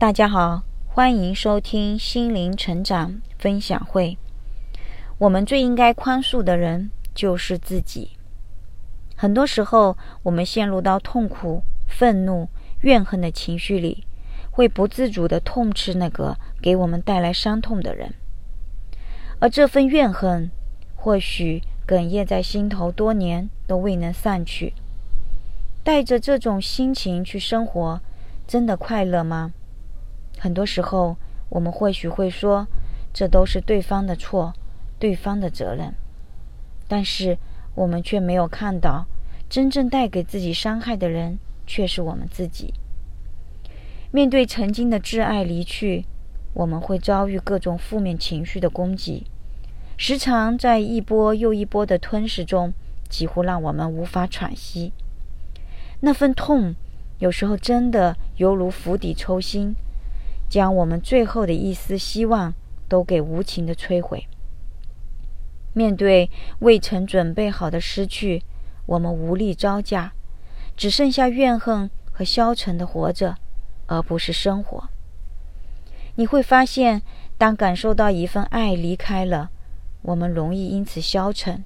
大家好，欢迎收听心灵成长分享会。我们最应该宽恕的人就是自己。很多时候，我们陷入到痛苦、愤怒、怨恨的情绪里，会不自主的痛斥那个给我们带来伤痛的人，而这份怨恨或许哽咽在心头多年都未能散去。带着这种心情去生活，真的快乐吗？很多时候，我们或许会说，这都是对方的错，对方的责任。但是，我们却没有看到，真正带给自己伤害的人，却是我们自己。面对曾经的挚爱离去，我们会遭遇各种负面情绪的攻击，时常在一波又一波的吞噬中，几乎让我们无法喘息。那份痛，有时候真的犹如釜底抽薪。将我们最后的一丝希望都给无情的摧毁。面对未曾准备好的失去，我们无力招架，只剩下怨恨和消沉的活着，而不是生活。你会发现，当感受到一份爱离开了，我们容易因此消沉，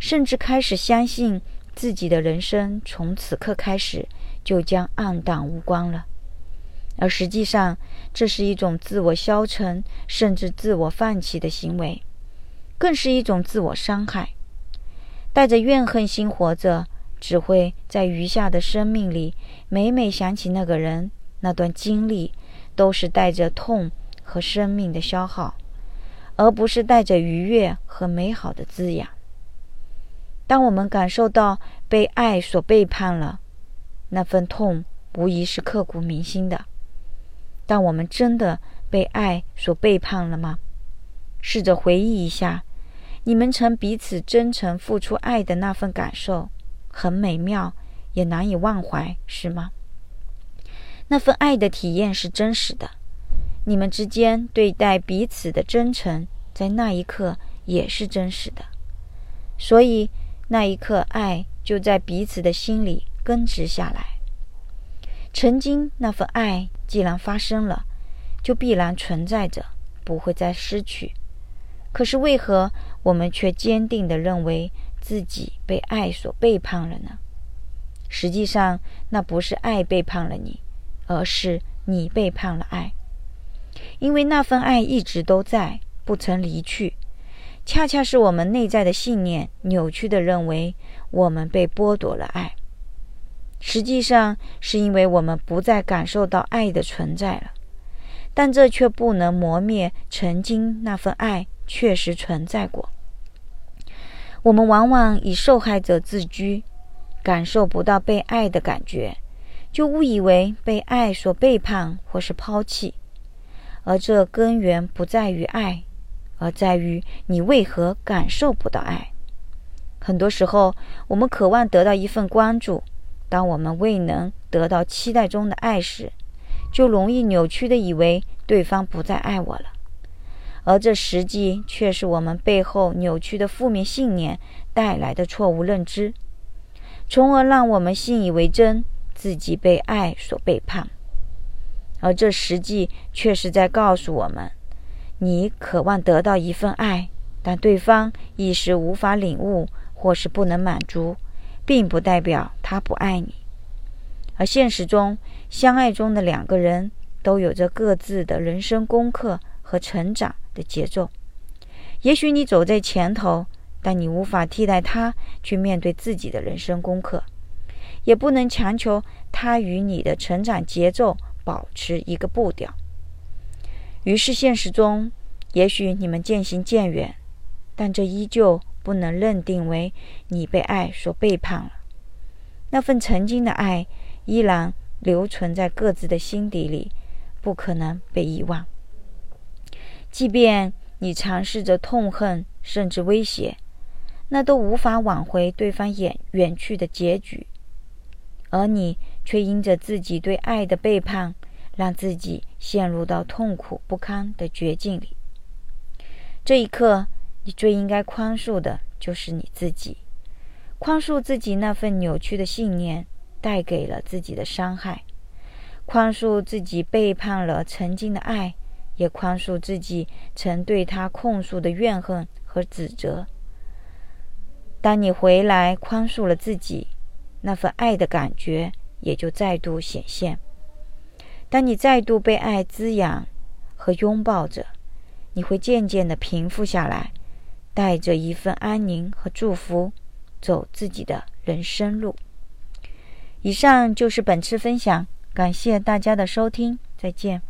甚至开始相信自己的人生从此刻开始就将暗淡无光了。而实际上，这是一种自我消沉，甚至自我放弃的行为，更是一种自我伤害。带着怨恨心活着，只会在余下的生命里，每每想起那个人、那段经历，都是带着痛和生命的消耗，而不是带着愉悦和美好的滋养。当我们感受到被爱所背叛了，那份痛无疑是刻骨铭心的。但我们真的被爱所背叛了吗？试着回忆一下，你们曾彼此真诚付出爱的那份感受，很美妙，也难以忘怀，是吗？那份爱的体验是真实的，你们之间对待彼此的真诚，在那一刻也是真实的，所以那一刻爱就在彼此的心里根植下来。曾经那份爱。既然发生了，就必然存在着，不会再失去。可是为何我们却坚定地认为自己被爱所背叛了呢？实际上，那不是爱背叛了你，而是你背叛了爱。因为那份爱一直都在，不曾离去。恰恰是我们内在的信念扭曲地认为我们被剥夺了爱。实际上是因为我们不再感受到爱的存在了，但这却不能磨灭曾经那份爱确实存在过。我们往往以受害者自居，感受不到被爱的感觉，就误以为被爱所背叛或是抛弃，而这根源不在于爱，而在于你为何感受不到爱。很多时候，我们渴望得到一份关注。当我们未能得到期待中的爱时，就容易扭曲的以为对方不再爱我了，而这实际却是我们背后扭曲的负面信念带来的错误认知，从而让我们信以为真自己被爱所背叛，而这实际却是在告诉我们：你渴望得到一份爱，但对方一时无法领悟或是不能满足。并不代表他不爱你，而现实中相爱中的两个人都有着各自的人生功课和成长的节奏。也许你走在前头，但你无法替代他去面对自己的人生功课，也不能强求他与你的成长节奏保持一个步调。于是现实中，也许你们渐行渐远，但这依旧。不能认定为你被爱所背叛了，那份曾经的爱依然留存在各自的心底里，不可能被遗忘。即便你尝试着痛恨甚至威胁，那都无法挽回对方远远去的结局，而你却因着自己对爱的背叛，让自己陷入到痛苦不堪的绝境里。这一刻。你最应该宽恕的就是你自己，宽恕自己那份扭曲的信念带给了自己的伤害，宽恕自己背叛了曾经的爱，也宽恕自己曾对他控诉的怨恨和指责。当你回来宽恕了自己，那份爱的感觉也就再度显现。当你再度被爱滋养和拥抱着，你会渐渐的平复下来，带着一份安宁和祝福，走自己的人生路。以上就是本次分享。感谢大家的收听，再见。